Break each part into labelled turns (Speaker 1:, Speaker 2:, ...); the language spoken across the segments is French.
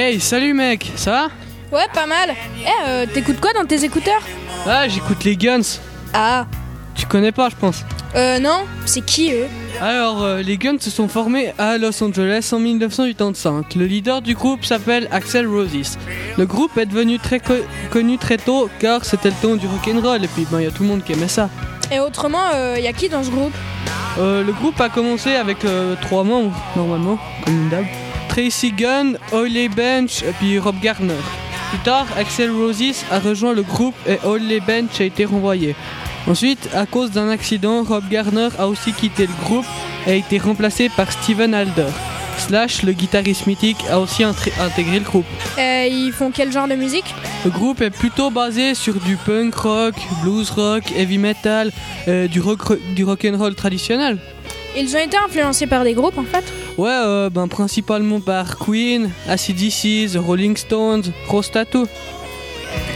Speaker 1: Hey, salut mec, ça va
Speaker 2: Ouais, pas mal. Eh, euh, t'écoutes quoi dans tes écouteurs
Speaker 1: Ah, j'écoute les Guns.
Speaker 2: Ah,
Speaker 1: Tu connais pas, je pense.
Speaker 2: euh, non, c'est qui eux
Speaker 1: Alors, euh, les Guns se sont formés à Los Angeles en 1985. Le leader du groupe s'appelle Axel Roses. Le groupe est devenu très co- connu très tôt car c'était le temps du rock'n'roll et puis ben, il y a tout le monde qui aimait ça.
Speaker 2: Et autrement, il y a qui dans ce groupe?
Speaker 1: Euh, le groupe a commencé avec euh, trois membres, normalement, comme une dame. Tracy Gunn, Ollie Bench et puis Rob Garner. Plus tard, Axel Roses a rejoint le groupe et Ollie Bench a été renvoyé. Ensuite, à cause d'un accident, Rob Garner a aussi quitté le groupe et a été remplacé par Steven Alder. Slash, le guitariste mythique, a aussi intégré le groupe.
Speaker 2: Euh, Ils font quel genre de musique?
Speaker 1: Le groupe est plutôt basé sur du punk rock, blues rock, heavy metal, euh, du rock du rock'n'roll traditionnel.
Speaker 2: Ils ont été influencés par des groupes en fait?
Speaker 1: Ouais, euh, ben, principalement par Queen, ACDC, The Rolling Stones, Rose Tattoo.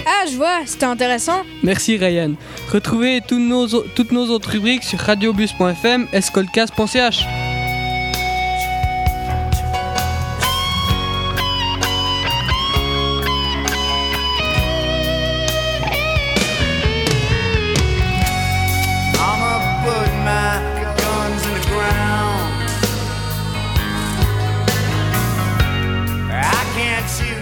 Speaker 2: Ah, je vois, c'était intéressant.
Speaker 1: Merci Ryan. Retrouvez nos toutes nos autres rubriques sur radiobus.fm et. you